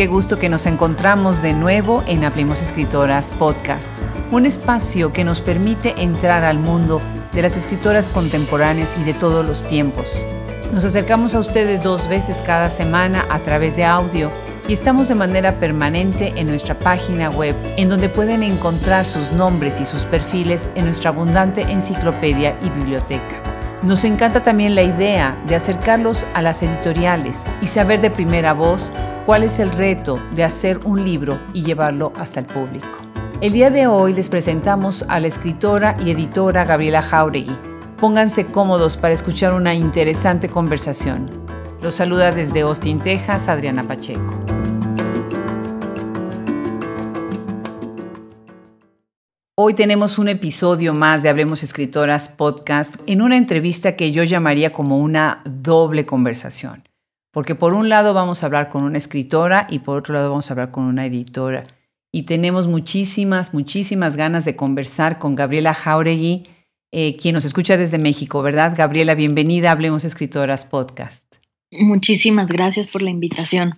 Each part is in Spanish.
Qué gusto que nos encontramos de nuevo en Hablemos Escritoras Podcast, un espacio que nos permite entrar al mundo de las escritoras contemporáneas y de todos los tiempos. Nos acercamos a ustedes dos veces cada semana a través de audio y estamos de manera permanente en nuestra página web, en donde pueden encontrar sus nombres y sus perfiles en nuestra abundante enciclopedia y biblioteca. Nos encanta también la idea de acercarlos a las editoriales y saber de primera voz cuál es el reto de hacer un libro y llevarlo hasta el público. El día de hoy les presentamos a la escritora y editora Gabriela Jauregui. Pónganse cómodos para escuchar una interesante conversación. Los saluda desde Austin, Texas, Adriana Pacheco. Hoy tenemos un episodio más de Hablemos Escritoras podcast en una entrevista que yo llamaría como una doble conversación. Porque por un lado vamos a hablar con una escritora y por otro lado vamos a hablar con una editora. Y tenemos muchísimas, muchísimas ganas de conversar con Gabriela Jauregui, eh, quien nos escucha desde México, ¿verdad? Gabriela, bienvenida a Hablemos Escritoras podcast. Muchísimas gracias por la invitación.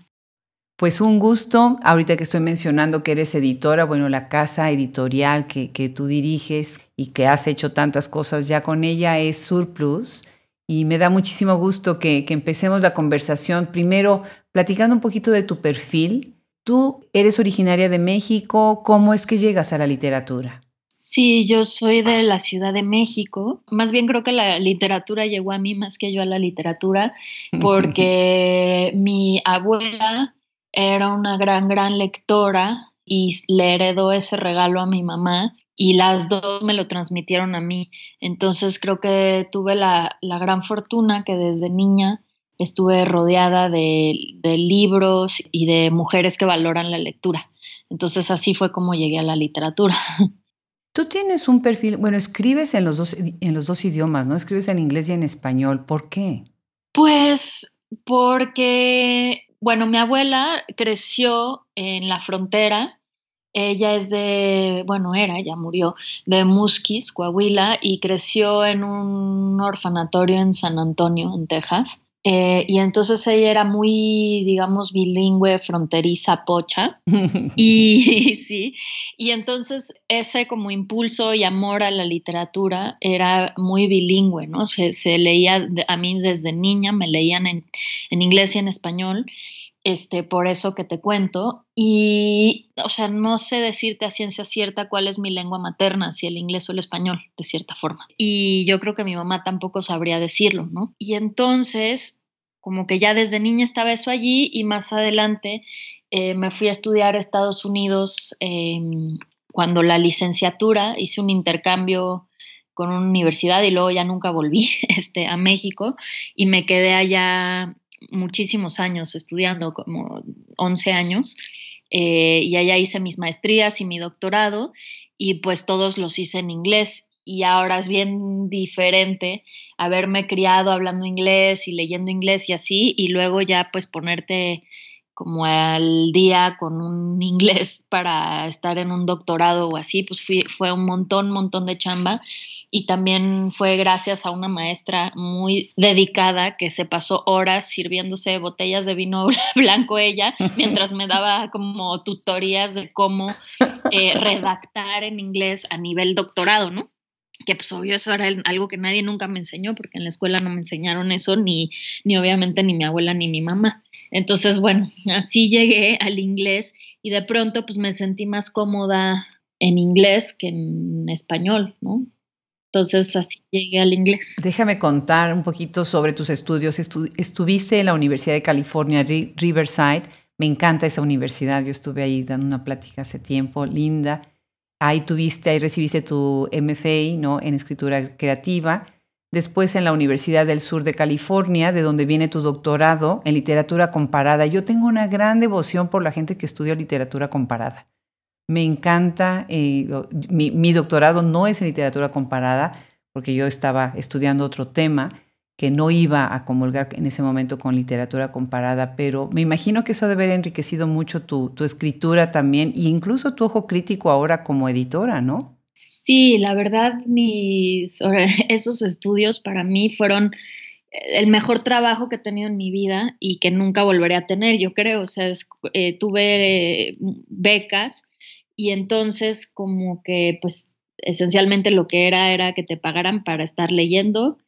Pues un gusto, ahorita que estoy mencionando que eres editora, bueno, la casa editorial que, tú diriges y que has hecho tantas cosas ya con ella es Surplus. Y me da muchísimo gusto que, que empecemos la conversación primero platicando un poquito de tu perfil. Tú eres originaria de México, ¿cómo es que llegas a la literatura? Sí, yo soy de la Ciudad de México. Más bien creo que la literatura llegó a mí más que yo a la literatura, porque mi abuela era una gran, gran lectora y le heredó ese regalo a mi mamá y las dos me lo transmitieron a mí. Entonces creo que tuve la, gran fortuna que desde niña estuve rodeada de, libros y de mujeres que valoran la lectura. Entonces así fue como llegué a la literatura. Tú tienes un perfil, bueno, escribes en los dos, en los dos idiomas, ¿no? Escribes en inglés y en español. ¿Por qué? Pues porque bueno, mi abuela creció en la frontera. Ella es de, bueno, era, ya murió, de Musquis, Coahuila, y creció en un orfanatorio en San Antonio, en Texas. Eh, y entonces ella era muy, digamos, bilingüe, fronteriza, pocha. y sí, y entonces ese como impulso y amor a la literatura era muy bilingüe, ¿no? Se, se leía, a mí desde niña me leían en, en inglés y en español este, por eso que te cuento. Y, o sea, no sé decirte a ciencia cierta cuál es mi lengua materna, si el inglés o el español, de cierta forma. Y yo creo que mi mamá tampoco sabría decirlo, ¿no? Y entonces, como que ya desde niña estaba eso allí y más adelante eh, me fui a estudiar a Estados Unidos em, cuando la licenciatura hice un intercambio con una universidad y luego ya nunca volví este, a México y me quedé allá muchísimos años estudiando, como 11 años, eh, y allá hice mis maestrías y mi doctorado, y pues todos los hice en inglés. Y ahora es bien diferente haberme criado hablando inglés y leyendo inglés y así, y luego ya pues ponerte como al día con un inglés para estar en un doctorado o así, pues fue un montón, montón de chamba y también fue gracias a una maestra muy dedicada que se pasó horas sirviéndose botellas de vino blanco ella, mientras me daba como tutorías de cómo eh, redactar en inglés a nivel doctorado, ¿no? que pues obvio eso era algo que nadie nunca me enseñó, porque en la escuela no me enseñaron eso, ni, ni obviamente ni mi abuela ni mi mamá. Entonces, bueno, así llegué al inglés y de pronto pues me sentí más cómoda en inglés que en español, ¿no? Entonces así llegué al inglés. Déjame contar un poquito sobre tus estudios. estuviste en la Universidad de California, Riverside. Me encanta esa universidad. Yo estuve ahí dando una plática hace tiempo, linda. Ahí tuviste, ahí recibiste tu MFA ¿no? en escritura creativa. Después en la Universidad del Sur de California, de donde viene tu doctorado en literatura comparada. Yo tengo una gran devoción por la gente que estudia literatura comparada. Me encanta, eh, mi, doctorado no es en literatura comparada, porque yo estaba estudiando otro tema que no iba a comulgar en ese momento con literatura comparada, pero me imagino que eso debe haber enriquecido mucho tu, tu escritura también e incluso tu ojo crítico ahora como editora, ¿no? Sí, la verdad, mis, esos estudios para mí fueron el mejor trabajo que he tenido en mi vida y que nunca volveré a tener, yo creo. O sea, eh, tuve becas y entonces como que pues esencialmente lo que era era que te pagaran para estar leyendo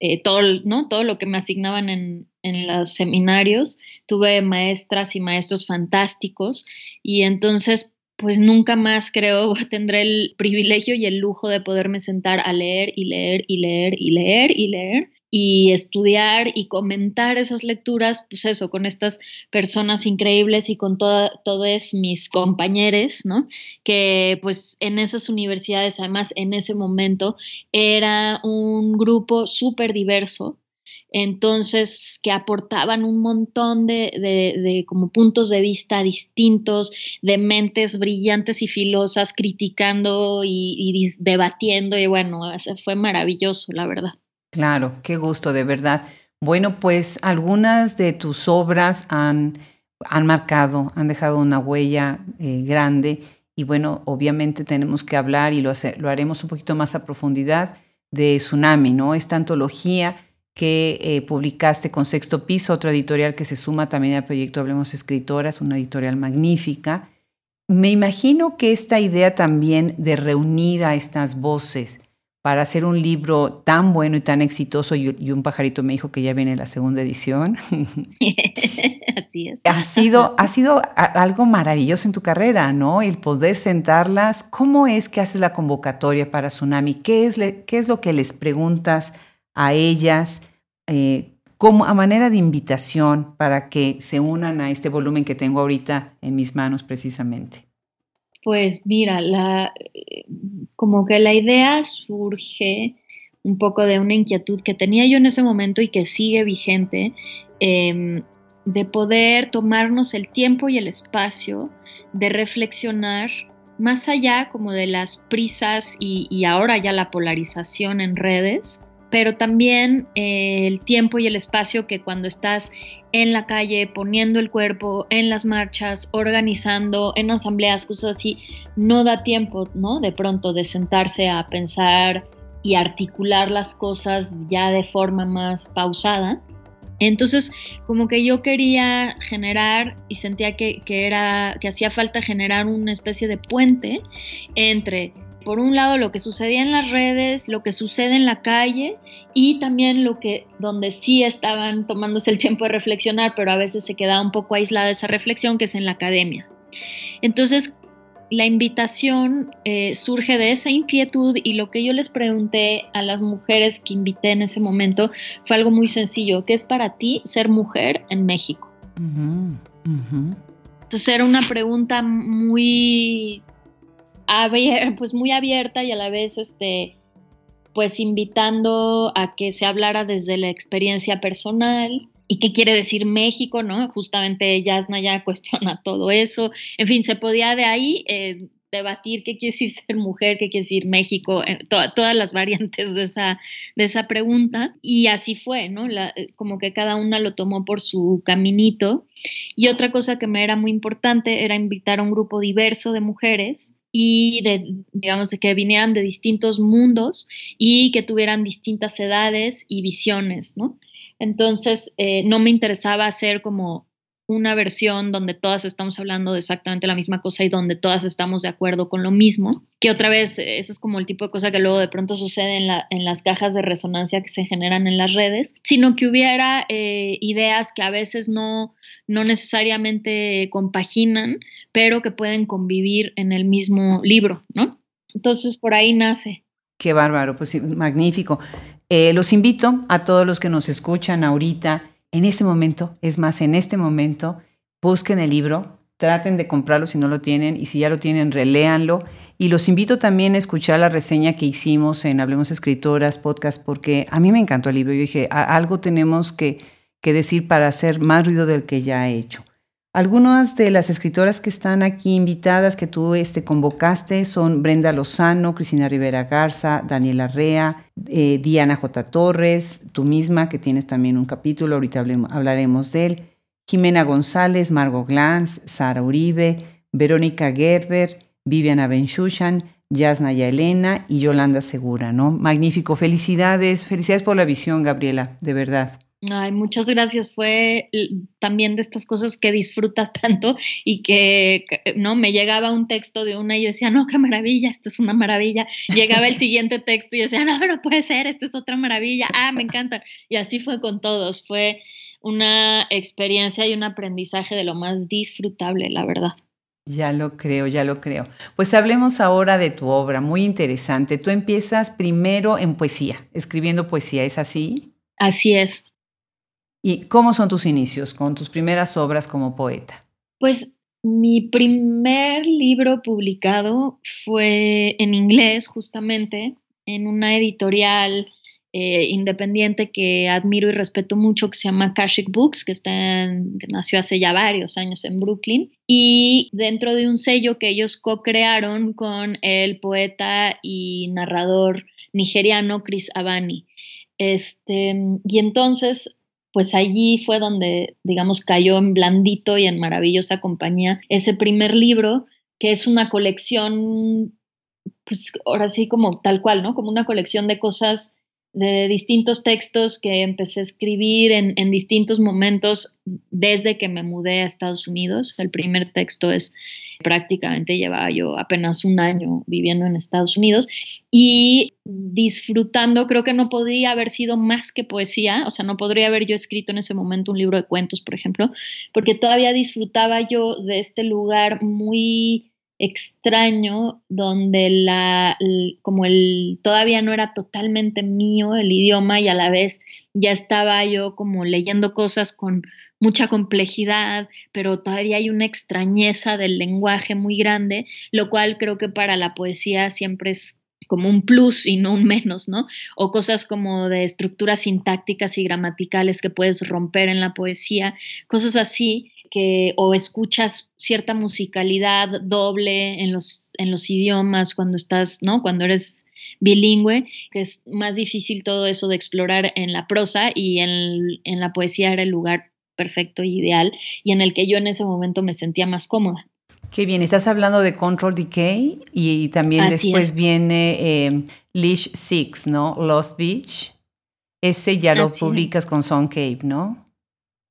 eh, todo, ¿no? todo lo que me asignaban en, en los seminarios. Tuve maestras y maestros fantásticos y entonces pues nunca más creo tendré el privilegio y el lujo de poderme sentar a leer y leer y leer y leer y leer y estudiar y comentar esas lecturas, pues eso, con estas personas increíbles y con todos mis compañeros, ¿no? Que pues en esas universidades, además en ese momento, era un grupo súper diverso, entonces que aportaban un montón de, de, como puntos de vista distintos, de mentes brillantes y filosas, criticando y, debatiendo, y bueno, fue maravilloso, la verdad. Claro, qué gusto, de verdad. Bueno, pues algunas de tus obras han, han marcado, han dejado una huella eh, grande y bueno, obviamente tenemos que hablar y lo, lo, haremos un poquito más a profundidad de Tsunami, ¿no? Esta antología que eh, publicaste con Sexto Piso, otra editorial que se suma también al proyecto Hablemos Escritoras, una editorial magnífica. Me imagino que esta idea también de reunir a estas voces, para hacer un libro tan bueno y tan exitoso, y, un pajarito me dijo que ya viene la segunda edición. Así es. Ha sido, ha sido algo maravilloso en tu carrera, ¿no? El poder sentarlas. ¿Cómo es que haces la convocatoria para Tsunami? ¿Qué es, qué es lo que les preguntas a ellas? Eh, como a manera de invitación para que se unan a este volumen que tengo ahorita en mis manos precisamente. Pues mira, la, como que la idea surge un poco de una inquietud que tenía yo en ese momento y que sigue vigente, em, de poder tomarnos el tiempo y el espacio de reflexionar más allá como de las prisas y, y ahora ya la polarización en redes, pero también eh, el tiempo y el espacio que cuando estás en la calle, poniendo el cuerpo en las marchas, organizando, en asambleas, cosas así, no da tiempo, ¿no? De pronto de sentarse a pensar y articular las cosas ya de forma más pausada. Entonces, como que yo quería generar y sentía que, que, era, que hacía falta generar una especie de puente entre por un lado lo que sucedía en las redes, lo que sucede en la calle y también lo que donde sí estaban tomándose el tiempo de reflexionar, pero a veces se quedaba un poco aislada esa reflexión que es en la academia. Entonces, la invitación eh, surge de esa inquietud y lo que yo les pregunté a las mujeres que invité en ese momento fue algo muy sencillo, ¿qué es para ti ser mujer en México? Entonces era una pregunta muy pues muy abierta y a la vez este, pues invitando a que se hablara desde la experiencia personal y qué quiere decir México, ¿no? Justamente Yasna ya cuestiona todo eso. En fin, se podía de ahí eh, debatir qué quiere decir ser mujer, qué quiere decir México, eh, todas las variantes de esa, de esa pregunta. Y así fue, ¿no? Eh, como que cada una lo tomó por su caminito. Y otra cosa que me era muy importante era invitar a un grupo diverso de mujeres y de, digamos, de que vinieran de distintos mundos y que tuvieran distintas edades y visiones, ¿no? Entonces, eh, no me interesaba hacer como una versión donde todas estamos hablando de exactamente la misma cosa y donde todas estamos de acuerdo con lo mismo, que otra vez, ese es como el tipo de cosa que luego de pronto sucede en, la, en las cajas de resonancia que se generan en las redes, sino que hubiera eh, ideas que a veces no, no necesariamente compaginan, pero que pueden convivir en el mismo libro, ¿no? Entonces por ahí nace. Qué bárbaro, pues magnífico. Eh, los invito a todos los que nos escuchan ahorita, en este momento, es más, en este momento, busquen el libro, traten de comprarlo si no lo tienen y si ya lo tienen, reléanlo. Y los invito también a escuchar la reseña que hicimos en Hablemos Escritoras podcast porque a mí me encantó el libro. Yo dije, algo tenemos que que decir para hacer más ruido del que ya he hecho. Algunas de las escritoras que están aquí invitadas que tú este, convocaste son Brenda Lozano, Cristina Rivera Garza, Daniela Rea, eh, Diana J. Torres, tú misma que tienes también un capítulo, ahorita hablaremos de él, Jimena González, Margot Glantz, Sara Uribe, Verónica Gerber, Viviana Benchushan, Yasnaya Elena y Yolanda Segura, ¿no? Magnífico. Felicidades, felicidades por la visión, Gabriela, de verdad. Ay, muchas gracias. Fue también de estas cosas que disfrutas tanto y que, ¿no? Me llegaba un texto de una y yo decía, no, qué maravilla, esto es una maravilla. Llegaba el siguiente texto y yo decía, no, no puede ser, esta es otra maravilla. Ah, me encanta. Y así fue con todos. Fue una experiencia y un aprendizaje de lo más disfrutable, la verdad. Ya lo creo, ya lo creo. Pues hablemos ahora de tu obra, muy interesante. Tú empiezas primero en poesía, escribiendo poesía, ¿es así? Así es. ¿Y cómo son tus inicios con tus primeras obras como poeta? Pues mi primer libro publicado fue en inglés, justamente, en una editorial eh, independiente que admiro y respeto mucho, que se llama Kashik Books, que, está que nació hace ya varios años en Brooklyn, y dentro de un sello que ellos co-crearon con el poeta y narrador nigeriano Chris Abani. Este, y entonces pues allí fue donde, digamos, cayó en blandito y en maravillosa compañía ese primer libro, que es una colección, pues ahora sí como tal cual, ¿no? Como una colección de cosas de distintos textos que empecé a escribir en, distintos momentos desde que me mudé a Estados Unidos. El primer texto es prácticamente llevaba yo apenas un año viviendo en Estados Unidos y disfrutando, creo que no podría haber sido más que poesía, o sea, no podría haber yo escrito en ese momento un libro de cuentos, por ejemplo, porque todavía disfrutaba yo de este lugar muy extraño donde la como el todavía no era totalmente mío el idioma y a la vez ya estaba yo como leyendo cosas con mucha complejidad, pero todavía hay una extrañeza del lenguaje muy grande, lo cual creo que para la poesía siempre es como un plus y no un menos, ¿no? O cosas como de estructuras sintácticas y gramaticales que puedes romper en la poesía, cosas así que o escuchas cierta musicalidad doble en los, en los idiomas cuando estás, ¿no? Cuando eres bilingüe, que es más difícil todo eso de explorar en la prosa y en, en la poesía era el lugar perfecto e ideal y en el que yo en ese momento me sentía más cómoda. Qué bien, estás hablando de Control Decay y también después viene eh, Leash Six, ¿no? Lost Beach. Ese ya lo publicas con Song Cave, ¿no?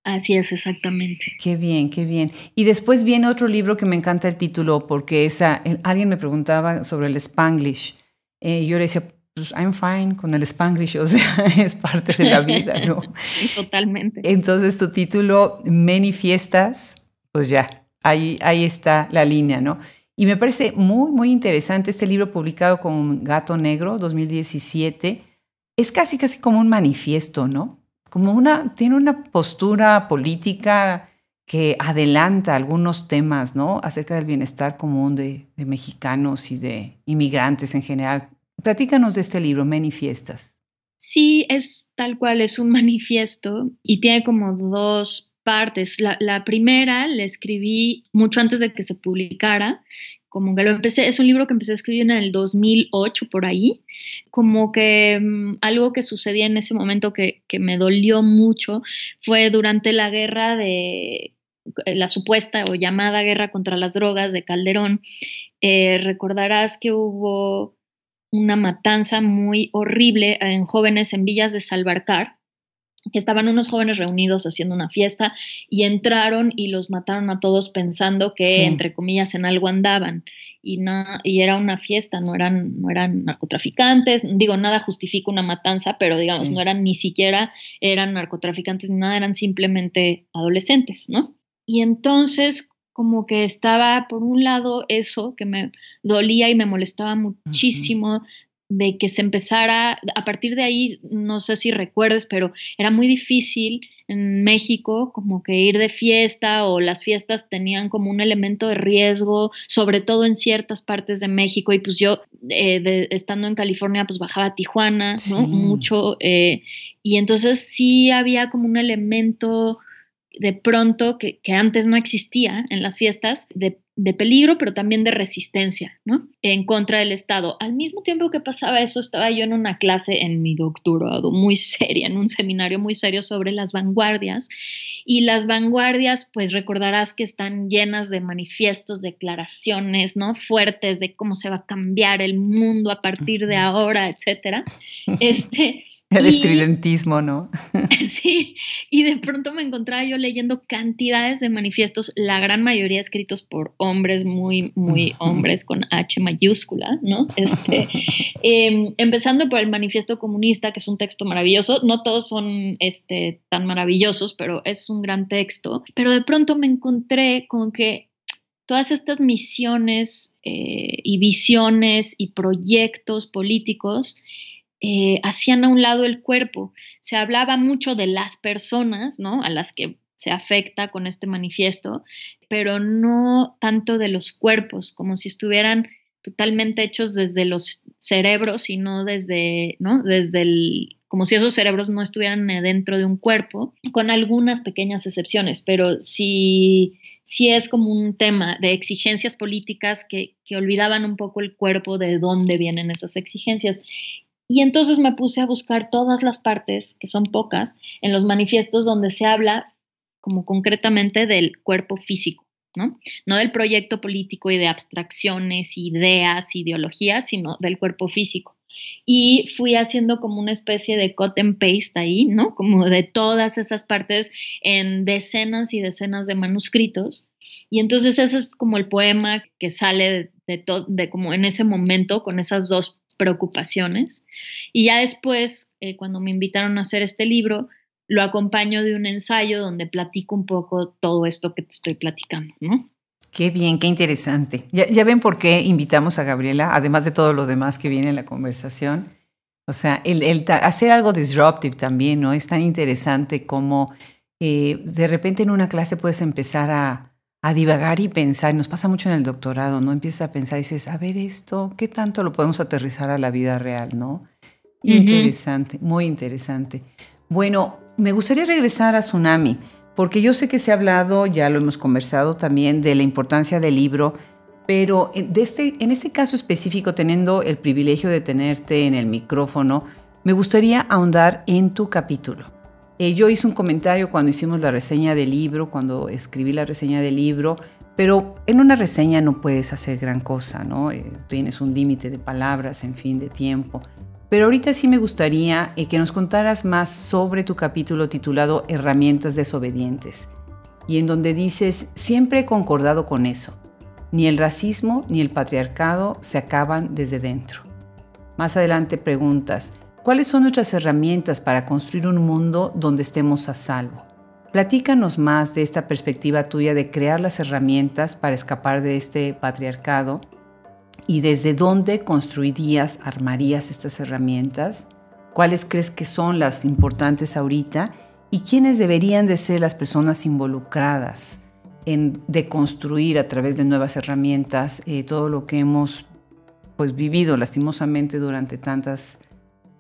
Así es, exactamente. Qué bien, qué bien. Y después viene otro libro que me encanta el título porque esa, alguien me preguntaba sobre el Spanglish. Eh, yo le decía, pues I'm fine con el Spanglish, o sea, es parte de la vida, ¿no? Totalmente. Entonces tu título, Manifiestas, pues ya, ahí, ahí está la línea, ¿no? Y me parece muy, muy interesante este libro publicado con Gato Negro, 2017. Es casi, casi como un manifiesto, ¿no? Como una, tiene una postura política que adelanta algunos temas, ¿no? Acerca del bienestar común de, mexicanos y de inmigrantes en general. Platícanos de este libro, Manifiestas. Sí, es tal cual, es un manifiesto y tiene como dos partes. La, la, primera la escribí mucho antes de que se publicara como que lo empecé, es un libro que empecé a escribir en el 2008 por ahí, como que mm, algo que sucedía en ese momento que, me dolió mucho fue durante la guerra de eh, la supuesta o llamada guerra contra las drogas de Calderón. Eh, recordarás que hubo una matanza muy horrible en jóvenes en Villas de Salvarcar, que estaban unos jóvenes reunidos haciendo una fiesta y entraron y los mataron a todos pensando que, entre comillas, en algo andaban. Y, y era una fiesta, no eran, no eran narcotraficantes. Digo, nada justifica una matanza, pero digamos, no eran ni siquiera, eran narcotraficantes, nada, eran simplemente adolescentes, ¿no? Y entonces, como que estaba, por un lado, eso que me dolía y me molestaba muchísimo de que se empezara, a partir de ahí, no sé si recuerdes, pero era muy difícil en México como que ir de fiesta o las fiestas tenían como un elemento de riesgo, sobre todo en ciertas partes de México y pues yo eh, estando en California pues bajaba a Tijuana, ¿no? Mucho eh, y entonces sí había como un elemento de pronto que, antes no existía en las fiestas de, peligro, pero también de resistencia, ¿no? En contra del Estado. Al mismo tiempo que pasaba eso, estaba yo en una clase en mi doctorado muy seria, en un seminario muy serio sobre las vanguardias. Y las vanguardias, pues recordarás que están llenas de manifiestos, declaraciones, ¿no? Fuertes de cómo se va a cambiar el mundo a partir de ahora, etcétera. Este, el estridentismo, ¿no? sí, y de pronto me encontraba yo leyendo cantidades de manifiestos, la gran mayoría escritos por hombres, muy, muy hombres con H mayúscula, ¿no? Este, em, empezando por el manifiesto comunista, que es un texto maravilloso, no todos son este, tan maravillosos, pero es un gran texto, pero de pronto me encontré con que todas estas misiones eh, y visiones y proyectos políticos, eh, hacían a un lado el cuerpo. Se hablaba mucho de las personas, ¿no? A las que se afecta con este manifiesto, pero no tanto de los cuerpos, como si estuvieran totalmente hechos desde los cerebros y no desde, ¿no? Desde el, como si esos cerebros no estuvieran dentro de un cuerpo, con algunas pequeñas excepciones, pero sí, sí es como un tema de exigencias políticas que, que olvidaban un poco el cuerpo de dónde vienen esas exigencias. Y entonces me puse a buscar todas las partes, que son pocas, en los manifiestos donde se habla como concretamente del cuerpo físico, ¿no? No del proyecto político y de abstracciones, ideas, ideologías, sino del cuerpo físico. Y fui haciendo como una especie de cut and paste ahí, ¿no? Como de todas esas partes en decenas y decenas de manuscritos. Y entonces ese es como el poema que sale de, de, de como en ese momento con esas dos preocupaciones. Y ya después, eh, cuando me invitaron a hacer este libro, lo acompaño de un ensayo donde platico un poco todo esto que te estoy platicando, ¿no? Qué bien, qué interesante. Ya, ven por qué invitamos a Gabriela, además de todo lo demás que viene en la conversación. O sea, el, hacer algo disruptive también, ¿no? Es tan interesante como eh, de repente en una clase puedes empezar a, a divagar y pensar. Nos pasa mucho en el doctorado, ¿no? Empiezas a pensar y dices, a ver esto, ¿qué tanto lo podemos aterrizar a la vida real, ¿no? Interesante, muy interesante. Bueno, me gustaría regresar a Tsunami, porque yo sé que se ha hablado, ya lo hemos conversado también, de la importancia del libro, pero de este, en este caso específico, teniendo el privilegio de tenerte en el micrófono, me gustaría ahondar en tu capítulo. Eh, yo hice un comentario cuando hicimos la reseña del libro, cuando escribí la reseña del libro, pero en una reseña no puedes hacer gran cosa, ¿no? Eh, tienes un límite de palabras, en fin, de tiempo. Pero ahorita sí me gustaría eh, que nos contaras más sobre tu capítulo titulado Herramientas desobedientes, y en donde dices, siempre he concordado con eso, ni el racismo ni el patriarcado se acaban desde dentro. Más adelante preguntas, ¿Cuáles son nuestras herramientas para construir un mundo donde estemos a salvo? Platícanos más de esta perspectiva tuya de crear las herramientas para escapar de este patriarcado y desde dónde construirías, armarías estas herramientas, cuáles crees que son las importantes ahorita y quiénes deberían de ser las personas involucradas en deconstruir a través de nuevas herramientas eh, todo lo que hemos pues vivido lastimosamente durante tantas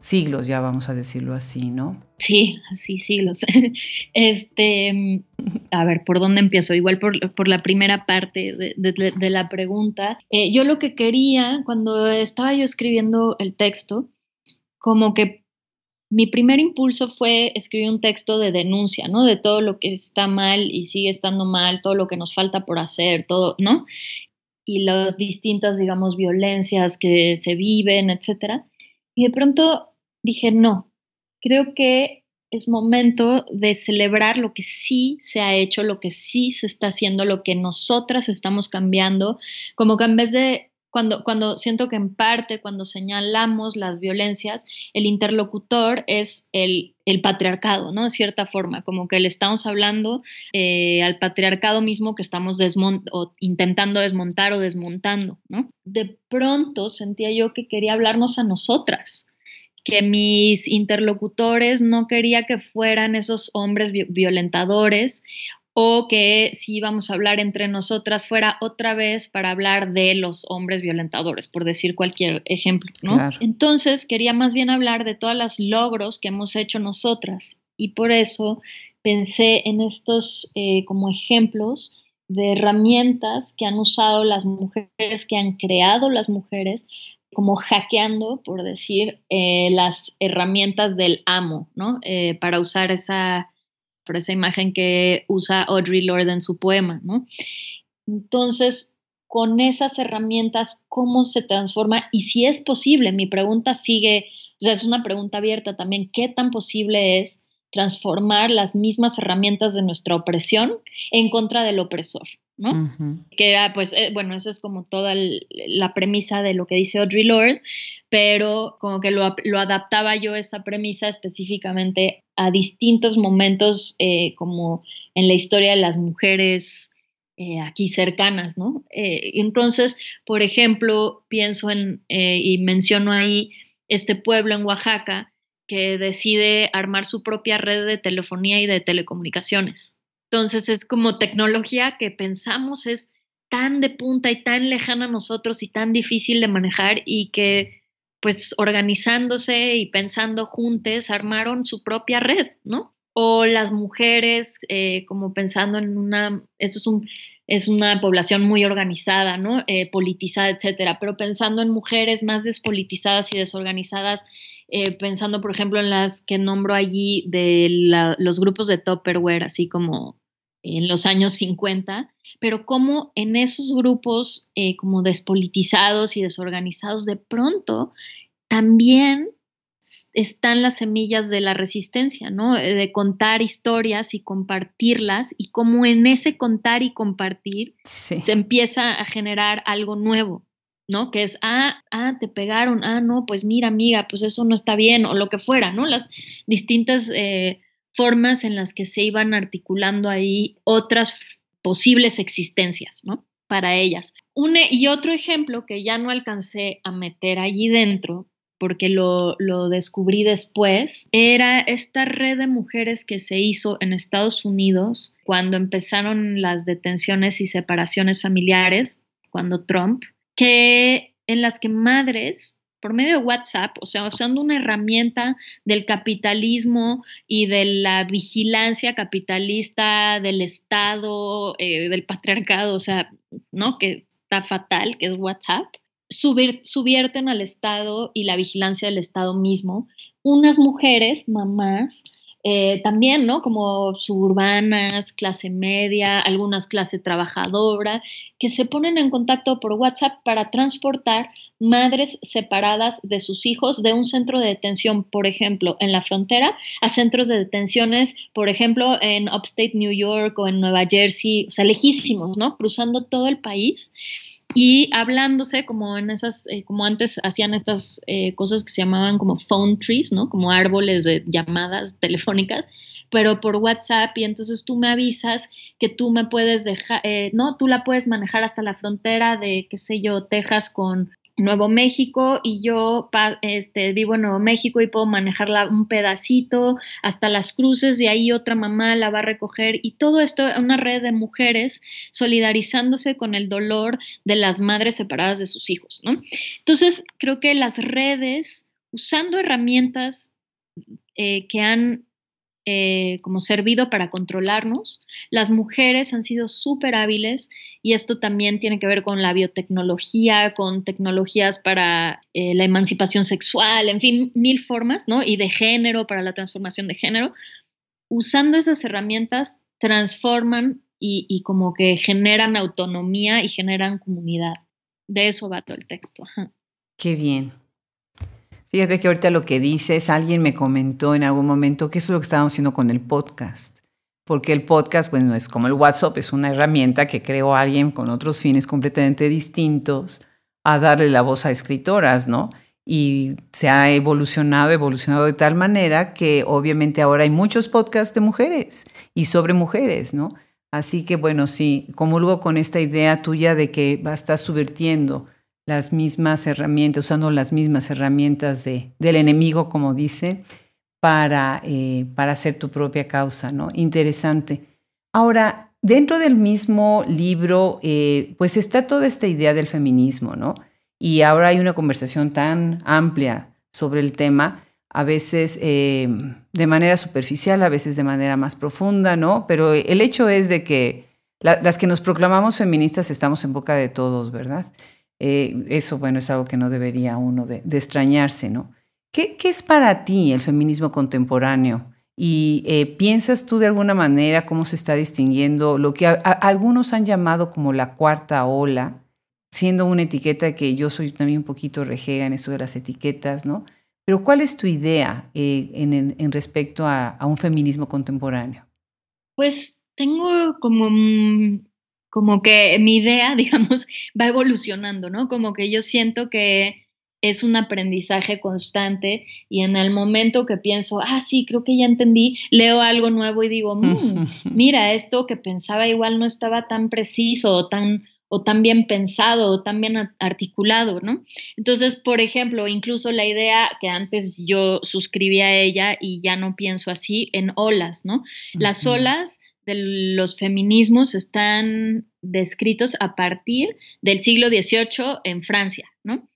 siglos, ya vamos a decirlo así, ¿no? Sí, así siglos. Este, a ver, ¿por dónde empiezo? Igual por, la primera parte de, la pregunta. Eh, yo lo que quería, cuando estaba yo escribiendo el texto, como que mi primer impulso fue escribir un texto de denuncia, ¿no? De todo lo que está mal y sigue estando mal, todo lo que nos falta por hacer, todo, ¿no? Y las distintas, digamos, violencias que se viven, etcétera. Y de pronto dije, no, creo que es momento de celebrar lo que sí se ha hecho, lo que sí se está haciendo, lo que nosotras estamos cambiando, como que en vez de cuando, cuando siento que en parte, cuando señalamos las violencias, el interlocutor es el, patriarcado, ¿no? De cierta forma, como que le estamos hablando eh, al patriarcado mismo que estamos intentando desmontar o desmontando, ¿no? De pronto sentía yo que quería hablarnos a nosotras, que mis interlocutores no quería que fueran esos hombres violentadores o que si íbamos a hablar entre nosotras fuera otra vez para hablar de los hombres violentadores, por decir cualquier ejemplo, ¿no? Entonces quería más bien hablar de todos los logros que hemos hecho nosotras y por eso pensé en estos eh, como ejemplos de herramientas que han usado las mujeres, que han creado las mujeres, como hackeando, por decir, eh, las herramientas del amo, ¿no? Eh, para usar esa, por esa imagen que usa Audrey Lorde en su poema, ¿no? Entonces, con esas herramientas, ¿cómo se transforma? Y si es posible, mi pregunta sigue, o sea, es una pregunta abierta también, ¿qué tan posible es transformar las mismas herramientas de nuestra opresión en contra del opresor, ¿no? Que era, pues, eh, bueno, esa es como toda la premisa de lo que dice Audre Lorde, pero como que lo, adaptaba yo esa premisa específicamente a distintos momentos, eh, como en la historia de las mujeres eh, aquí cercanas, ¿no? entonces, por ejemplo, pienso en, y menciono ahí este pueblo en Oaxaca, que decide armar su propia red de telefonía y de telecomunicaciones. Entonces es como tecnología que pensamos es tan de punta y tan lejana a nosotros y tan difícil de manejar y que pues organizándose y pensando juntos armaron su propia red, ¿no? O las mujeres eh, como pensando en una, eso es un, es una población muy organizada, ¿no? Eh, politizada, etcétera, pero pensando en mujeres más despolitizadas y desorganizadas eh, pensando, por ejemplo, en las que nombro allí de los grupos de Tupperware, así como en los años 50, pero como en esos grupos eh, como despolitizados y desorganizados, de pronto también están las semillas de la resistencia, ¿no? Eh, de contar historias y compartirlas y como en ese contar y compartir se empieza a generar algo nuevo. ¿no? Que es, ah, ah, te pegaron, ah, no, pues mira, amiga, pues eso no está bien, o lo que fuera, ¿no? Las distintas eh, formas en las que se iban articulando ahí otras posibles existencias, ¿no? Para ellas. Y otro ejemplo que ya no alcancé a meter allí dentro, porque lo, lo, descubrí después, era esta red de mujeres que se hizo en Estados Unidos cuando empezaron las detenciones y separaciones familiares, cuando Trump que en las que madres por medio de WhatsApp, o sea, usando una herramienta del capitalismo y de la vigilancia capitalista del Estado, eh, del patriarcado, o sea, ¿no? Que está fatal, que es WhatsApp, subierten al Estado y la vigilancia del Estado mismo unas mujeres, mamás, eh, también, ¿no? Como suburbanas, clase media, algunas clase trabajadora, que se ponen en contacto por WhatsApp para transportar madres separadas de sus hijos de un centro de detención, por ejemplo, en la frontera, a centros de detenciones, por ejemplo, en Upstate New York o en Nueva Jersey, o sea, lejísimos, ¿no? Cruzando todo el país y hablándose como en esas, eh, como antes hacían estas eh, cosas que se llamaban como phone trees, ¿no? Como árboles de llamadas telefónicas, pero por WhatsApp y entonces tú me avisas que tú me puedes dejar, eh, no, tú la puedes manejar hasta la frontera de, qué sé yo, Texas con Nuevo México y yo este, vivo en Nuevo México y puedo manejarla un pedacito hasta las cruces y ahí otra mamá la va a recoger y todo esto una red de mujeres solidarizándose con el dolor de las madres separadas de sus hijos, ¿no? Entonces, creo que las redes, usando herramientas eh, que han eh, como servido para controlarnos, las mujeres han sido súper hábiles y esto también tiene que ver con la biotecnología, con tecnologías para eh, la emancipación sexual, en fin, mil formas, ¿no? Y de género, para la transformación de género. Usando esas herramientas, transforman y, como que generan autonomía y generan comunidad. De eso va todo el texto. Qué bien. Fíjate que ahorita lo que dices, alguien me comentó en algún momento que eso es lo que estábamos haciendo con el podcast porque el podcast, pues, es como el WhatsApp, es una herramienta que creó alguien con otros fines completamente distintos a darle la voz a escritoras, ¿no? Y se ha evolucionado, evolucionado de tal manera que obviamente ahora hay muchos podcasts de mujeres y sobre mujeres, ¿no? Así que bueno, sí, comulgo con esta idea tuya de que va a estar subvirtiendo las mismas herramientas, usando las mismas herramientas de, del enemigo, como dice, para, eh, para hacer tu propia causa, ¿no? Interesante. Ahora, dentro del mismo libro, eh, pues está toda esta idea del feminismo, ¿no? Y ahora hay una conversación tan amplia sobre el tema. a veces eh, de manera superficial, a veces de manera más profunda, ¿no? Pero el hecho es de que las que nos proclamamos feministas estamos en boca de todos, ¿verdad? Eh, eso, bueno, es algo que no debería uno de, extrañarse, ¿no? ¿Qué, ¿Qué, es para ti el feminismo contemporáneo? ¿Y eh, piensas tú de alguna manera cómo se está distinguiendo lo que algunos han llamado como la cuarta ola, siendo una etiqueta que yo soy también un poquito rejega en esto de las etiquetas, ¿no? Pero ¿cuál es tu idea eh, en, respecto a, un feminismo contemporáneo? Pues tengo como, como que mi idea, digamos, va evolucionando, ¿no? Como que yo siento que es un aprendizaje constante y en el momento que pienso, ah, sí, creo que ya entendí, leo algo nuevo y digo, mm, mira, esto que pensaba igual no estaba tan preciso o tan o tan bien pensado o tan bien articulado, ¿no? Entonces, por ejemplo, incluso la idea que antes yo suscribía a ella y ya no pienso así, en olas, ¿no? Las olas de los feminismos están descritos a partir del siglo XVIII en Francia, ¿no?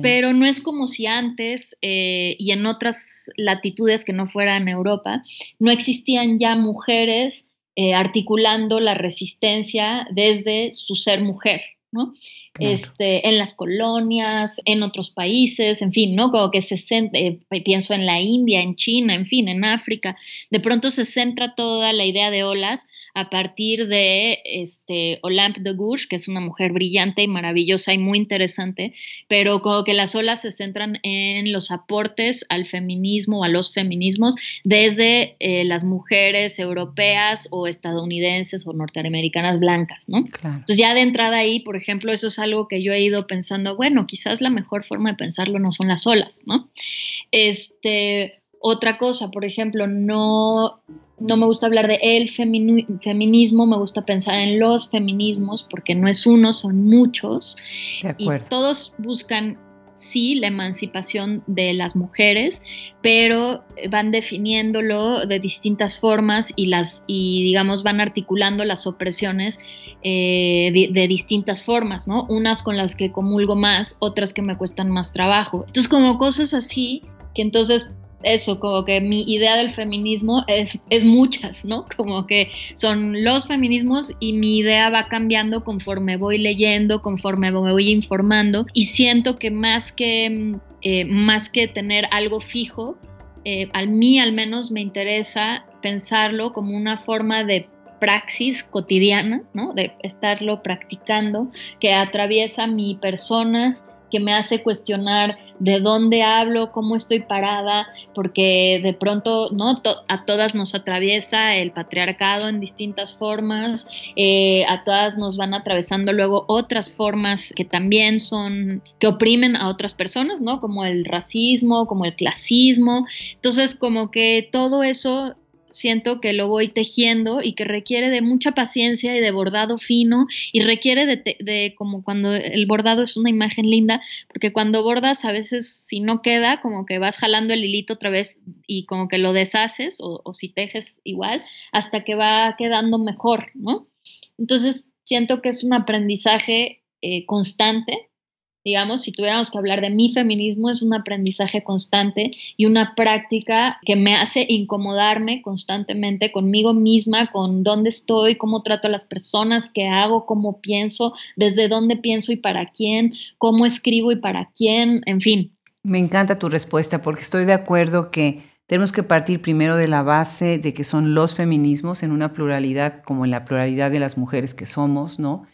Pero no es como si antes eh, y en otras latitudes que no fueran Europa, no existían ya mujeres eh, articulando la resistencia desde su ser mujer, ¿no? Este, en las colonias, en otros países, en fin, ¿no? Como que se centra, eh, pienso en la India, en China, en fin, en África, de pronto se centra toda la idea de olas a partir de este, Olympe de Gouges, que es una mujer brillante y maravillosa y muy interesante, pero como que las olas se centran en los aportes al feminismo, a los feminismos, desde eh, las mujeres europeas o estadounidenses o norteamericanas blancas, ¿no? Entonces ya de entrada ahí, por ejemplo, eso es algo que yo he ido pensando, bueno, quizás la mejor forma de pensarlo no son las olas, ¿no? Este, otra cosa, por ejemplo, no, no me gusta hablar de el feminismo, me gusta pensar en los feminismos, porque no es uno, son muchos. y todos buscan sí la emancipación de las mujeres, pero van definiéndolo de distintas formas y las y digamos van articulando las opresiones eh, de, de, distintas formas, ¿no? Unas con las que comulgo más, otras que me cuestan más trabajo. Entonces como cosas así que entonces eso, como que mi idea del feminismo es, es muchas, ¿no? Como que son los feminismos y mi idea va cambiando conforme voy leyendo, conforme me voy informando y siento que más que, eh, más que tener algo fijo, eh, a mí al menos me interesa pensarlo como una forma de praxis cotidiana, ¿no? De estarlo practicando, que atraviesa mi persona, que me hace cuestionar de dónde hablo, cómo estoy parada, porque de pronto ¿no? a todas nos atraviesa el patriarcado en distintas formas, eh, a todas nos van atravesando luego otras formas que también son, que oprimen a otras personas, ¿no? Como el racismo, como el clasismo. Entonces, como que todo eso siento que lo voy tejiendo y que requiere de mucha paciencia y de bordado fino y requiere de, como cuando el bordado es una imagen linda, porque cuando bordas a veces si no queda, como que vas jalando el hilito otra vez y como que lo deshaces o, si tejes igual, hasta que va quedando mejor, ¿no? Entonces siento que es un aprendizaje eh, constante digamos, si tuviéramos que hablar de mi feminismo, es un aprendizaje constante y una práctica que me hace incomodarme constantemente conmigo misma, con dónde estoy, cómo trato a las personas, qué hago, cómo pienso, desde dónde pienso y para quién, cómo escribo y para quién, en fin. Me encanta tu respuesta porque estoy de acuerdo que tenemos que partir primero de la base de que son los feminismos en una pluralidad como en la pluralidad de las mujeres que somos, ¿no?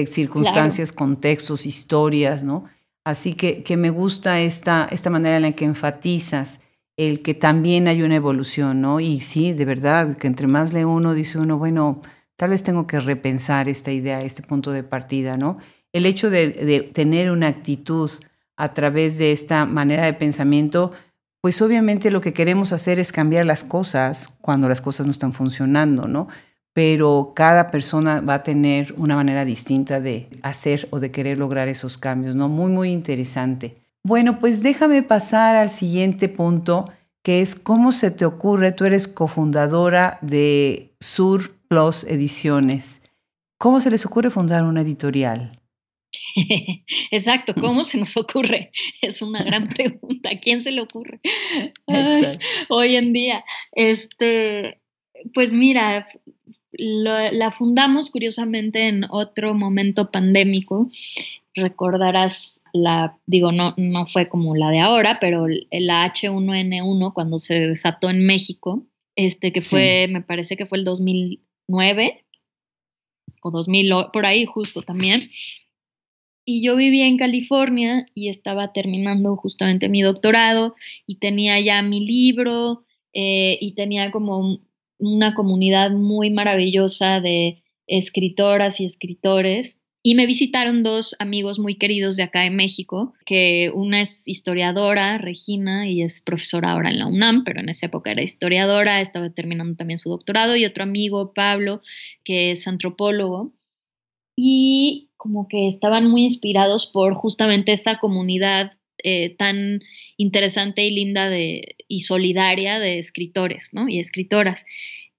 De circunstancias, contextos, historias, ¿no? Así que, que me gusta esta, esta manera en la que enfatizas el que también hay una evolución, ¿no? Y sí, de verdad, que entre más lee uno, dice uno, bueno, tal vez tengo que repensar esta idea, este punto de partida, ¿no? El hecho de, de tener una actitud a través de esta manera de pensamiento, pues obviamente lo que queremos hacer es cambiar las cosas cuando las cosas no están funcionando, ¿no? Pero cada persona va a tener una manera distinta de hacer o de querer lograr esos cambios, ¿no? Muy, muy interesante. Bueno, pues déjame pasar al siguiente punto, que es cómo se te ocurre, tú eres cofundadora de Sur Plus Ediciones. ¿Cómo se les ocurre fundar una editorial? Exacto, ¿cómo se nos ocurre? Es una gran pregunta. ¿A quién se le ocurre? hoy en día. Este, pues mira, la fundamos curiosamente en otro momento pandémico. Recordarás la, digo, no, no fue como la de ahora, pero la H1N1 cuando se desató en México, este que fue, me parece que fue el 2009 o 2000, por ahí justo también. Y yo vivía en California y estaba terminando justamente mi doctorado y tenía ya mi libro eh, y tenía como una comunidad muy maravillosa de escritoras y escritores. Y me visitaron dos amigos muy queridos de acá en México, que una es historiadora, Regina, y es profesora ahora en la UNAM, pero en esa época era historiadora, estaba terminando también su doctorado, y otro amigo, Pablo, que es antropólogo. Y como que estaban muy inspirados por justamente esta comunidad eh, tan interesante y linda de, y solidaria de escritores ¿no? y escritoras.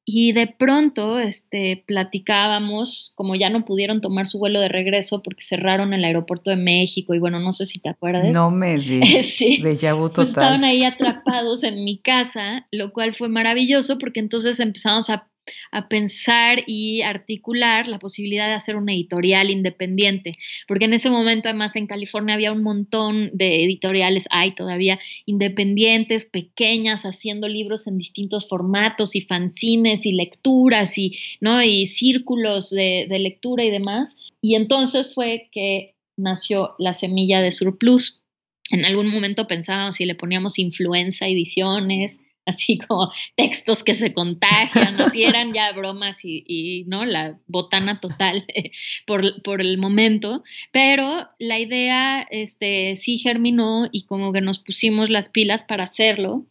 Y de pronto este, platicábamos, como ya no pudieron tomar su vuelo de regreso porque cerraron el aeropuerto de México y bueno, no sé si te acuerdas. No me digas, sí, de pues total. estaban ahí atrapados en mi casa, lo cual fue maravilloso porque entonces empezamos a a pensar y articular la posibilidad de hacer una editorial independiente, porque en ese momento además en California había un montón de editoriales, hay todavía independientes, pequeñas, haciendo libros en distintos formatos y fanzines y lecturas y, ¿no? y círculos de, de lectura y demás. Y entonces fue que nació la semilla de Surplus. En algún momento pensábamos si le poníamos influenza ediciones, así como textos que se contagian, así eran ya bromas y, ¿no? La botana total por, por, el momento, pero la idea este, sí germinó y como que nos pusimos las pilas para hacerlo.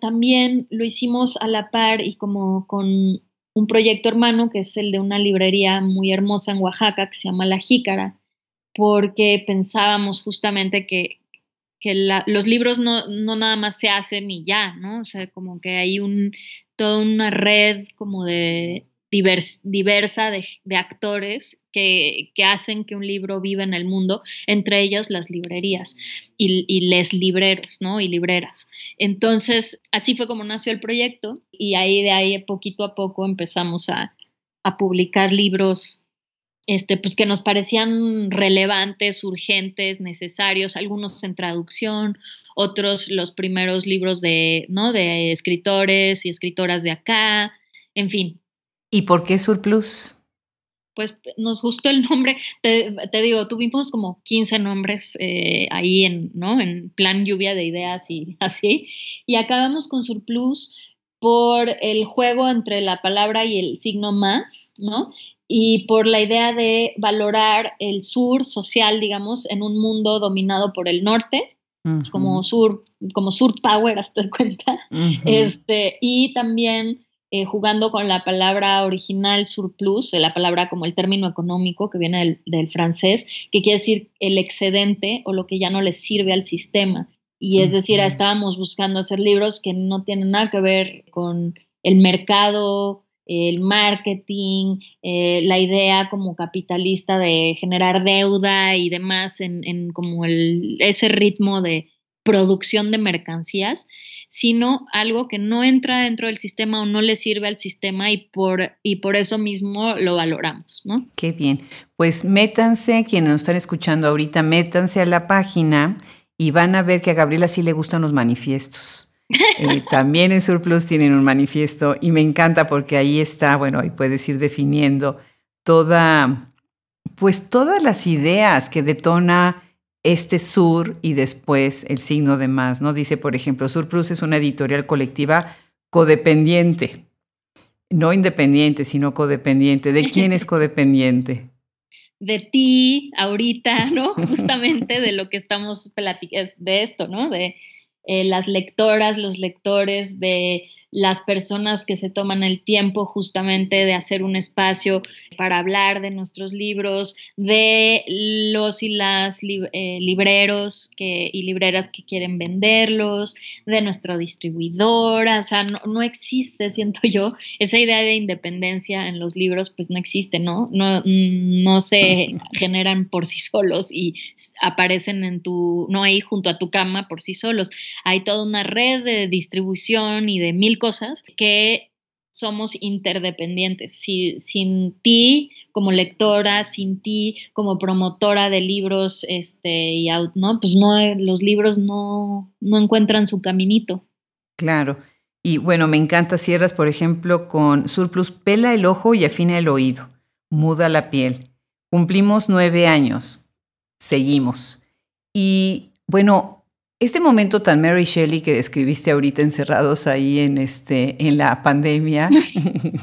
también lo hicimos a la par y como con un proyecto hermano que es el de una librería muy hermosa en Oaxaca que se llama La Jícara, porque pensábamos justamente que, que los libros no, nada más se hacen y ya, ¿no? O sea, como que hay un, toda una red como de diversa de, actores que, hacen que un libro viva en el mundo, entre ellos las librerías y, y les libreros, ¿no? Y libreras. Entonces, así fue como nació el proyecto y ahí de ahí poquito a poco empezamos a, a publicar libros este, pues que nos parecían relevantes, urgentes, necesarios, algunos en traducción, otros los primeros libros de, ¿no? de escritores y escritoras de acá, en fin. ¿Y por qué Surplus? Pues nos gustó el nombre, te, digo, tuvimos como 15 nombres eh, ahí en, ¿no? en plan lluvia de ideas y así, y acabamos con Surplus por el juego entre la palabra y el signo más, ¿no? Y por la idea de valorar el sur social, digamos, en un mundo dominado por el norte, como sur, como sur power, hasta de cuenta, este, y también eh, jugando con la palabra original surplus, la palabra como el término económico que viene del, del, francés, que quiere decir el excedente o lo que ya no le sirve al sistema. Y es decir, estábamos buscando hacer libros que no tienen nada que ver con el mercado el marketing, eh, la idea como capitalista de generar deuda y demás en, como el, ese ritmo de producción de mercancías, sino algo que no entra dentro del sistema o no le sirve al sistema y por, y por eso mismo lo valoramos, ¿no? Qué bien. Pues métanse, quienes nos están escuchando ahorita, métanse a la página y van a ver que a Gabriela sí le gustan los manifiestos. Eh, también en Surplus tienen un manifiesto y me encanta porque ahí está, bueno, ahí puedes ir definiendo toda, pues todas las ideas que detona este sur y después el signo de más, ¿no? Dice, por ejemplo, Surplus es una editorial colectiva codependiente, no independiente, sino codependiente. ¿De quién es codependiente? De ti, ahorita, ¿no? Justamente de lo que estamos platicando, de esto, ¿no? Eh, las lectoras, los lectores, de las personas que se toman el tiempo justamente de hacer un espacio para hablar de nuestros libros, de los y las eh, libreros que, y libreras que quieren venderlos, de nuestro distribuidor, o sea, no, no, existe, siento yo, esa idea de independencia en los libros, pues no existe, ¿no? No, no se generan por sí solos y aparecen en tu, no ahí junto a tu cama por sí solos. Hay toda una red de distribución y de mil cosas que somos interdependientes. Si, sin ti como lectora, sin ti como promotora de libros, este, y no, pues no, los libros no, no encuentran su caminito. Claro. Y bueno, me encanta, cierras, por ejemplo, con Surplus, pela el ojo y afina el oído, muda la piel. Cumplimos nueve años, seguimos. Y bueno, este momento tan Mary Shelley que describiste ahorita encerrados ahí en, este, en la pandemia,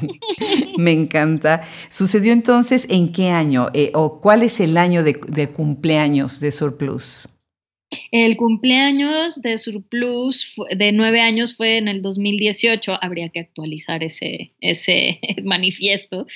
me encanta. ¿Sucedió entonces en qué año eh, o cuál es el año de, de cumpleaños de Surplus? El cumpleaños de Surplus de nueve años fue en el 2018, habría que actualizar ese, ese manifiesto,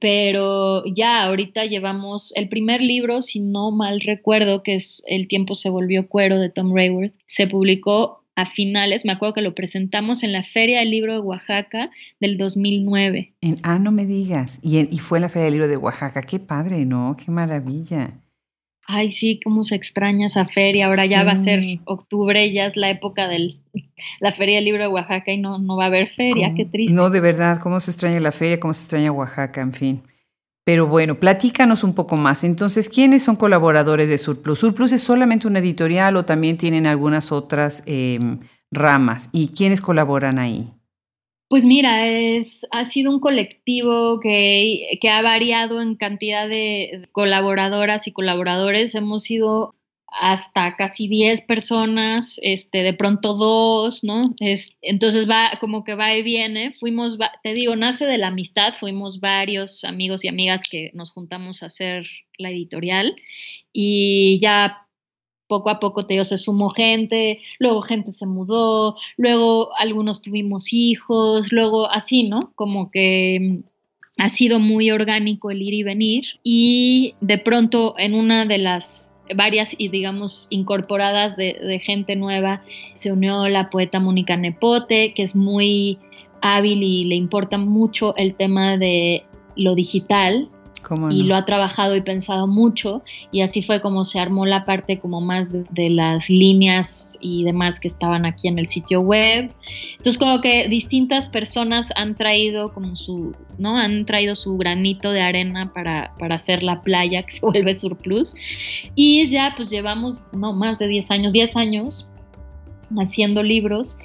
pero ya ahorita llevamos el primer libro, si no mal recuerdo, que es El tiempo se volvió cuero de Tom Rayworth, se publicó a finales, me acuerdo que lo presentamos en la Feria del Libro de Oaxaca del 2009. En, ah, no me digas, y, y fue en la Feria del Libro de Oaxaca, qué padre, ¿no? Qué maravilla ay, sí, cómo se extraña esa feria, ahora ya va a ser octubre, ya es la época de la Feria del Libro de Oaxaca y no, no va a haber feria, qué triste. No, de verdad, cómo se extraña la feria, cómo se extraña Oaxaca, en fin. Pero bueno, platícanos un poco más. Entonces, ¿quiénes son colaboradores de Surplus? ¿Surplus es solamente una editorial o también tienen algunas otras em, ramas? ¿Y quiénes colaboran ahí? Pues mira, es, ha sido un colectivo que, que ha variado en cantidad de colaboradoras y colaboradores. Hemos sido hasta casi 10 personas, este, de pronto dos, ¿no? Es, entonces va como que va y viene. Fuimos, te digo, nace de la amistad, fuimos varios amigos y amigas que nos juntamos a hacer la editorial y ya poco a poco te se sumó gente, luego gente se mudó, luego algunos tuvimos hijos, luego así, ¿no? Como que mm, ha sido muy orgánico el ir y venir y de pronto en una de las varias y digamos incorporadas de gente nueva se unió la poeta Mónica Nepote, que es muy hábil y le importa mucho el tema de lo digital y lo ha trabajado y pensado mucho y así fue como se armó la parte como más de, las líneas y demás que estaban aquí en el sitio web. Entonces como que distintas personas han traído como su, ¿no? Han traído su granito de arena para, para hacer la playa que se vuelve surplus y ya pues llevamos, no, más de 10 años, 10 años haciendo libros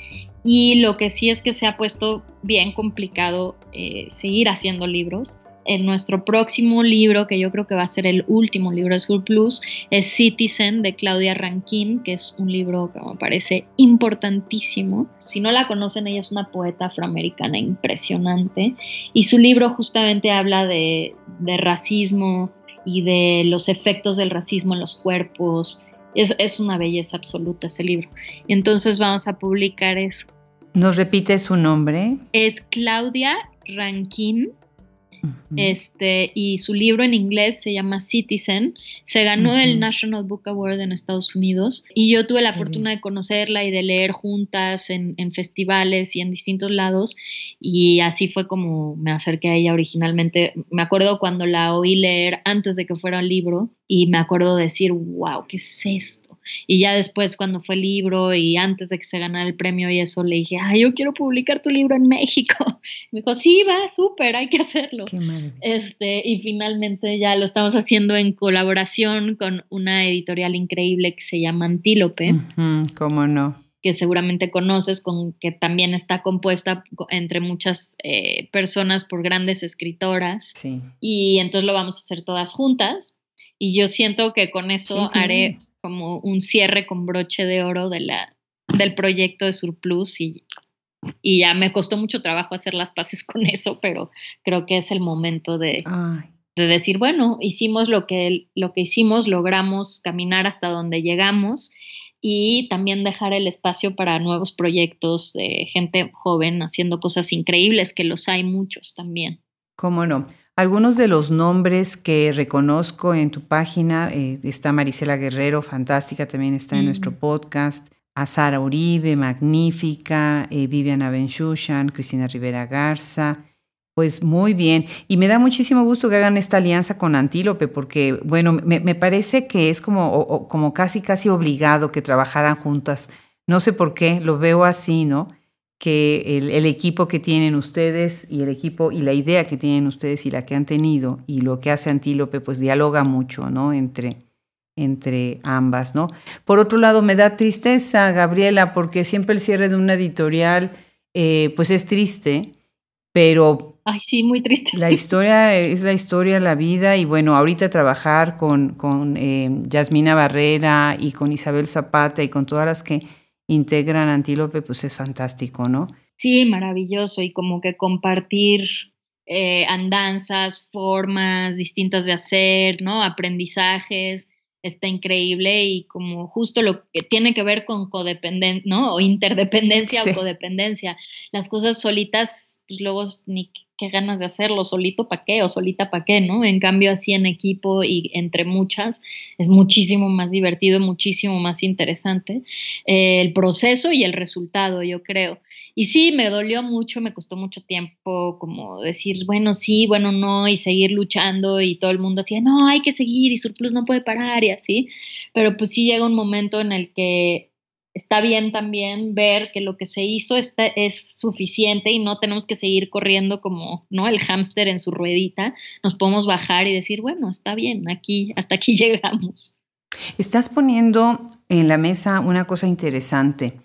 y lo que sí es que se ha puesto bien complicado eh, seguir haciendo libros en nuestro próximo libro, que yo creo que va a ser el último libro de School Plus, es Citizen de Claudia Rankin, que es un libro que me parece importantísimo. Si no la conocen, ella es una poeta afroamericana impresionante y su libro justamente habla de, de racismo y de los efectos del racismo en los cuerpos. Es, es una belleza absoluta ese libro. Y entonces vamos a publicar eso. ¿Nos repite su nombre? Es Claudia Rankin este, y su libro en inglés se llama Citizen. Se ganó el National Book Award en Estados Unidos y yo tuve la fortuna de conocerla y de leer juntas en, festivales y en distintos lados y así fue como me acerqué a ella originalmente. Me acuerdo cuando la oí leer antes de que fuera el libro y me acuerdo decir, wow, ¿qué es esto? Y ya después cuando fue el libro y antes de que se ganara el premio y eso, le dije, ay, yo quiero publicar tu libro en México. Me dijo, sí, va, súper, hay que hacerlo. Este, y finalmente ya lo estamos haciendo en colaboración con una editorial increíble que se llama Antílope. ¿Cómo no? que seguramente conoces, con, que también está compuesta entre muchas eh, personas por grandes escritoras. Sí. Y entonces lo vamos a hacer todas juntas. Y yo siento que con eso haré como un cierre con broche de oro de la, del proyecto de Surplus y, y ya me costó mucho trabajo hacer las paces con eso, pero creo que es el momento de, de decir, bueno, hicimos lo que, lo que hicimos, logramos caminar hasta donde llegamos y también dejar el espacio para nuevos proyectos de gente joven haciendo cosas increíbles, que los hay muchos también. ¿Cómo no? Algunos de los nombres que reconozco en tu página, eh, está Marisela Guerrero, fantástica, también está en nuestro podcast, a Sara Uribe, magnífica, eh, Viviana Benchushan, Cristina Rivera Garza, pues muy bien, y me da muchísimo gusto que hagan esta alianza con Antílope, porque, bueno, me, parece que es como, como casi, casi obligado que trabajaran juntas. No sé por qué, lo veo así, ¿no? Que el, equipo que tienen ustedes y el equipo y la idea que tienen ustedes y la que han tenido y lo que hace Antílope, pues dialoga mucho, ¿no? Entre, entre ambas, ¿no? Por otro lado, me da tristeza, Gabriela, porque siempre el cierre de una editorial, eh, pues es triste, pero Ay, sí, muy triste. La historia es la historia, la vida, y bueno, ahorita trabajar con, con eh, Yasmina Barrera y con Isabel Zapata y con todas las que integran Antílope, pues es fantástico, ¿no? Sí, maravilloso, y como que compartir eh, andanzas, formas distintas de hacer, ¿no? Aprendizajes, está increíble y como justo lo que tiene que ver con codependencia, ¿no? O interdependencia o codependencia. Las cosas solitas, pues luego ni ganas de hacerlo, solito para qué o solita para qué, ¿no? En cambio, así en equipo y entre muchas es muchísimo más divertido, muchísimo más interesante eh, el proceso y el resultado, yo creo. Y sí, me dolió mucho, me costó mucho tiempo como decir, bueno, sí, bueno, no, y seguir luchando y todo el mundo decía, no, hay que seguir y Surplus no puede parar y así, pero pues sí llega un momento en el que está bien también ver que lo que se hizo está, es suficiente y no tenemos que seguir corriendo como ¿no? el hámster en su ruedita. Nos podemos bajar y decir, bueno, está bien, aquí, hasta aquí llegamos. Estás poniendo en la mesa una cosa interesante.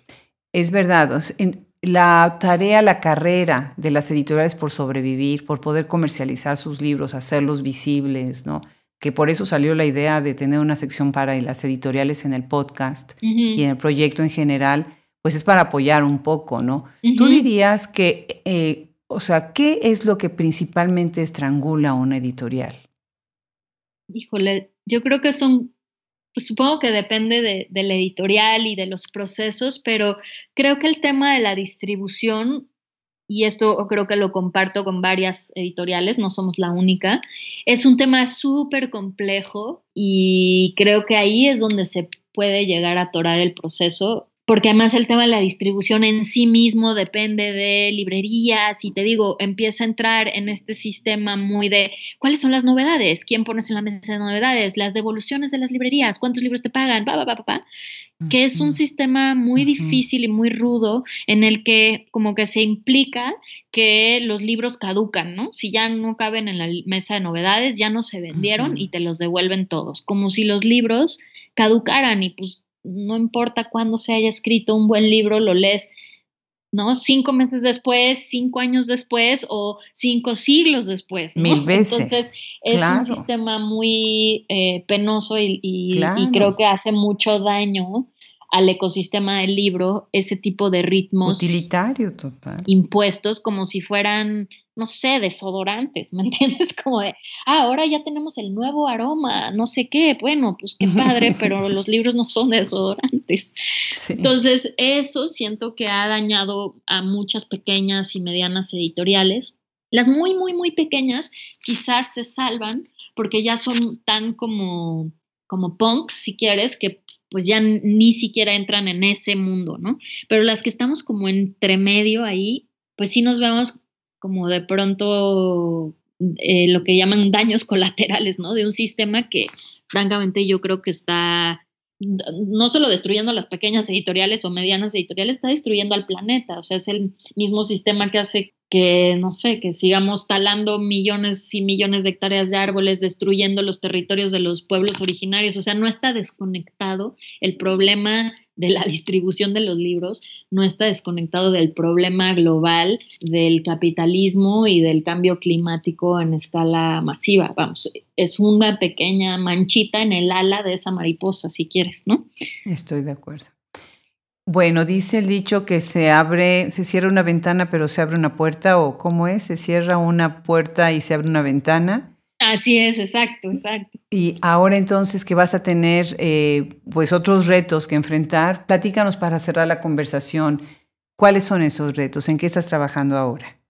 Es verdad, la tarea, la carrera de las editoriales por sobrevivir, por poder comercializar sus libros, hacerlos visibles, ¿no? Que por eso salió la idea de tener una sección para las editoriales en el podcast y en el proyecto en general, pues es para apoyar un poco, ¿no? Tú dirías que, eh, o sea, ¿qué es lo que principalmente estrangula una editorial? Híjole, yo creo que son, pues supongo que depende de, de la editorial y de los procesos, pero creo que el tema de la distribución y esto creo que lo comparto con varias editoriales, no somos la única, es un tema súper complejo y creo que ahí es donde se puede llegar a atorar el proceso porque además el tema de la distribución en sí mismo depende de librerías y te digo, empieza a entrar en este sistema muy de cuáles son las novedades, quién pones en la mesa de novedades, las devoluciones de las librerías, cuántos libros te pagan, pa, pa, pa, que es un sistema muy difícil y muy rudo en el que como que se implica que los libros caducan, ¿no? Si ya no caben en la mesa de novedades, ya no se vendieron y te los devuelven todos, como si los libros caducaran y pues no importa cuándo se haya escrito un buen libro, lo lees, ¿no? Cinco meses después, cinco años después o cinco siglos después. Mil veces. Entonces es un sistema muy eh, penoso y, y, creo que hace mucho daño al ecosistema del libro ese tipo de ritmos. Utilitario total. Impuestos como si fueran no sé, desodorantes, ¿me entiendes? Como de, ah, ahora ya tenemos el nuevo aroma, no sé qué, bueno, pues qué padre, pero los libros no son desodorantes. Entonces, eso siento que ha dañado a muchas pequeñas y medianas editoriales. Las muy, muy, muy pequeñas quizás se salvan porque ya son tan como, como punks, si quieres, que pues ya ni siquiera entran en ese mundo, ¿no? Pero las que estamos como entre medio ahí, pues sí nos vemos como de pronto eh, lo que llaman daños colaterales, ¿no? De un sistema que francamente yo creo que está no solo destruyendo las pequeñas editoriales o medianas editoriales, está destruyendo al planeta. O sea, es el mismo sistema que hace que, no sé, que sigamos talando millones y millones de hectáreas de árboles, destruyendo los territorios de los pueblos originarios. O sea, no está desconectado el problema de la distribución de los libros, no está desconectado del problema global del capitalismo y del cambio climático en escala masiva. Vamos, es una pequeña manchita en el ala de esa mariposa, si quieres, ¿no? Estoy de acuerdo. Bueno, dice el dicho que se abre, se cierra una ventana pero se abre una puerta o cómo es, se cierra una puerta y se abre una ventana Así es, exacto, exacto. Y ahora entonces que vas a tener eh, pues otros retos que enfrentar, platícanos para cerrar la conversación. ¿Cuáles son esos retos? ¿En qué estás trabajando ahora?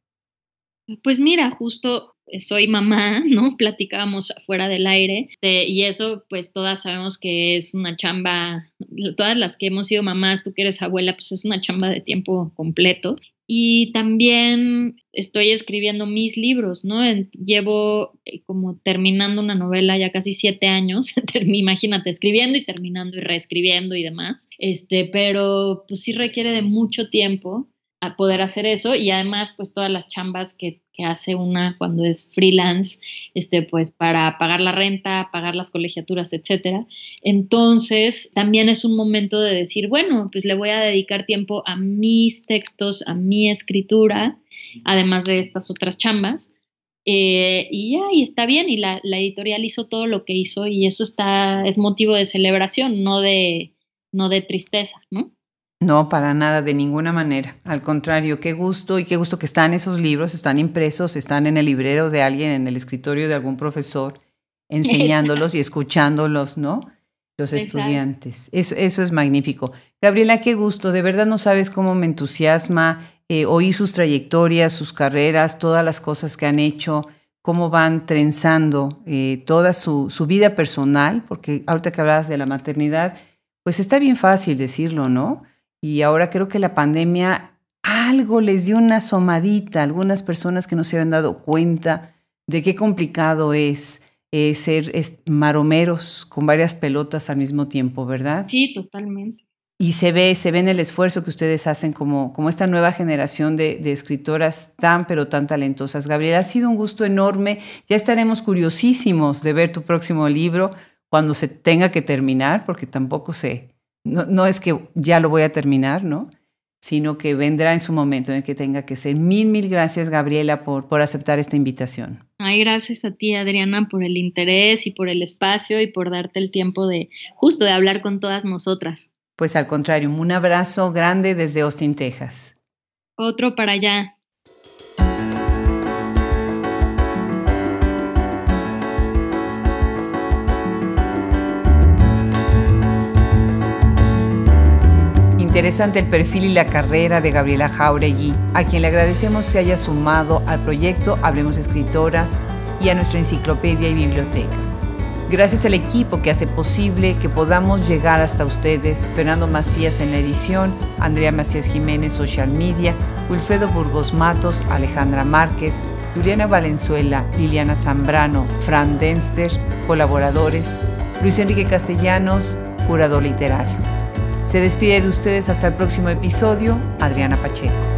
Pues mira, justo soy mamá, ¿no? Platicábamos afuera del aire este, y eso pues todas sabemos que es una chamba, todas las que hemos sido mamás, tú que eres abuela, pues es una chamba de tiempo completo. Y también estoy escribiendo mis libros, ¿no? Llevo eh, como terminando una novela ya casi siete años, imagínate, escribiendo y terminando y reescribiendo y demás, este, pero pues sí requiere de mucho tiempo a poder hacer eso y además pues todas las chambas que, que, hace una cuando es freelance, este pues para pagar la renta, pagar las colegiaturas, etcétera. Entonces también es un momento de decir, bueno, pues le voy a dedicar tiempo a mis textos, a mi escritura, además de estas otras chambas. Eh, y ya, y está bien, y la, editorial hizo todo lo que hizo y eso está, es motivo de celebración, no de, no de tristeza, ¿no? No, para nada, de ninguna manera. Al contrario, qué gusto y qué gusto que están esos libros, están impresos, están en el librero de alguien, en el escritorio de algún profesor, enseñándolos y escuchándolos, ¿no? Los estudiantes. Eso, eso, es magnífico. Gabriela, qué gusto. De verdad no sabes cómo me entusiasma eh, oír sus trayectorias, sus carreras, todas las cosas que han hecho, cómo van trenzando eh, toda su, su vida personal, porque ahorita que hablabas de la maternidad, pues está bien fácil decirlo, ¿no? Y ahora creo que la pandemia algo les dio una asomadita a algunas personas que no se habían dado cuenta de qué complicado es eh, ser maromeros con varias pelotas al mismo tiempo, ¿verdad? Sí, totalmente. Y se ve, se ve en el esfuerzo que ustedes hacen como, como esta nueva generación de, de, escritoras tan, pero tan talentosas. Gabriela, ha sido un gusto enorme. Ya estaremos curiosísimos de ver tu próximo libro cuando se tenga que terminar, porque tampoco sé no, es que ya lo voy a terminar, ¿no? Sino que vendrá en su momento en que tenga que ser. Mil, mil gracias, Gabriela, por, por aceptar esta invitación. Ay, gracias a ti, Adriana, por el interés y por el espacio y por darte el tiempo de justo de hablar con todas nosotras. Pues al contrario, un abrazo grande desde Austin, Texas. Otro para allá. Interesante el perfil y la carrera de Gabriela Jauregui, a quien le agradecemos se haya sumado al proyecto Hablemos Escritoras y a nuestra enciclopedia y biblioteca. Gracias al equipo que hace posible que podamos llegar hasta ustedes, Fernando Macías en la edición, Andrea Macías Jiménez Social Media, Wilfredo Burgos Matos, Alejandra Márquez, Juliana Valenzuela, Liliana Zambrano, Fran Denster, colaboradores, Luis Enrique Castellanos, curador literario. Se despide de ustedes hasta el próximo episodio, Adriana Pacheco.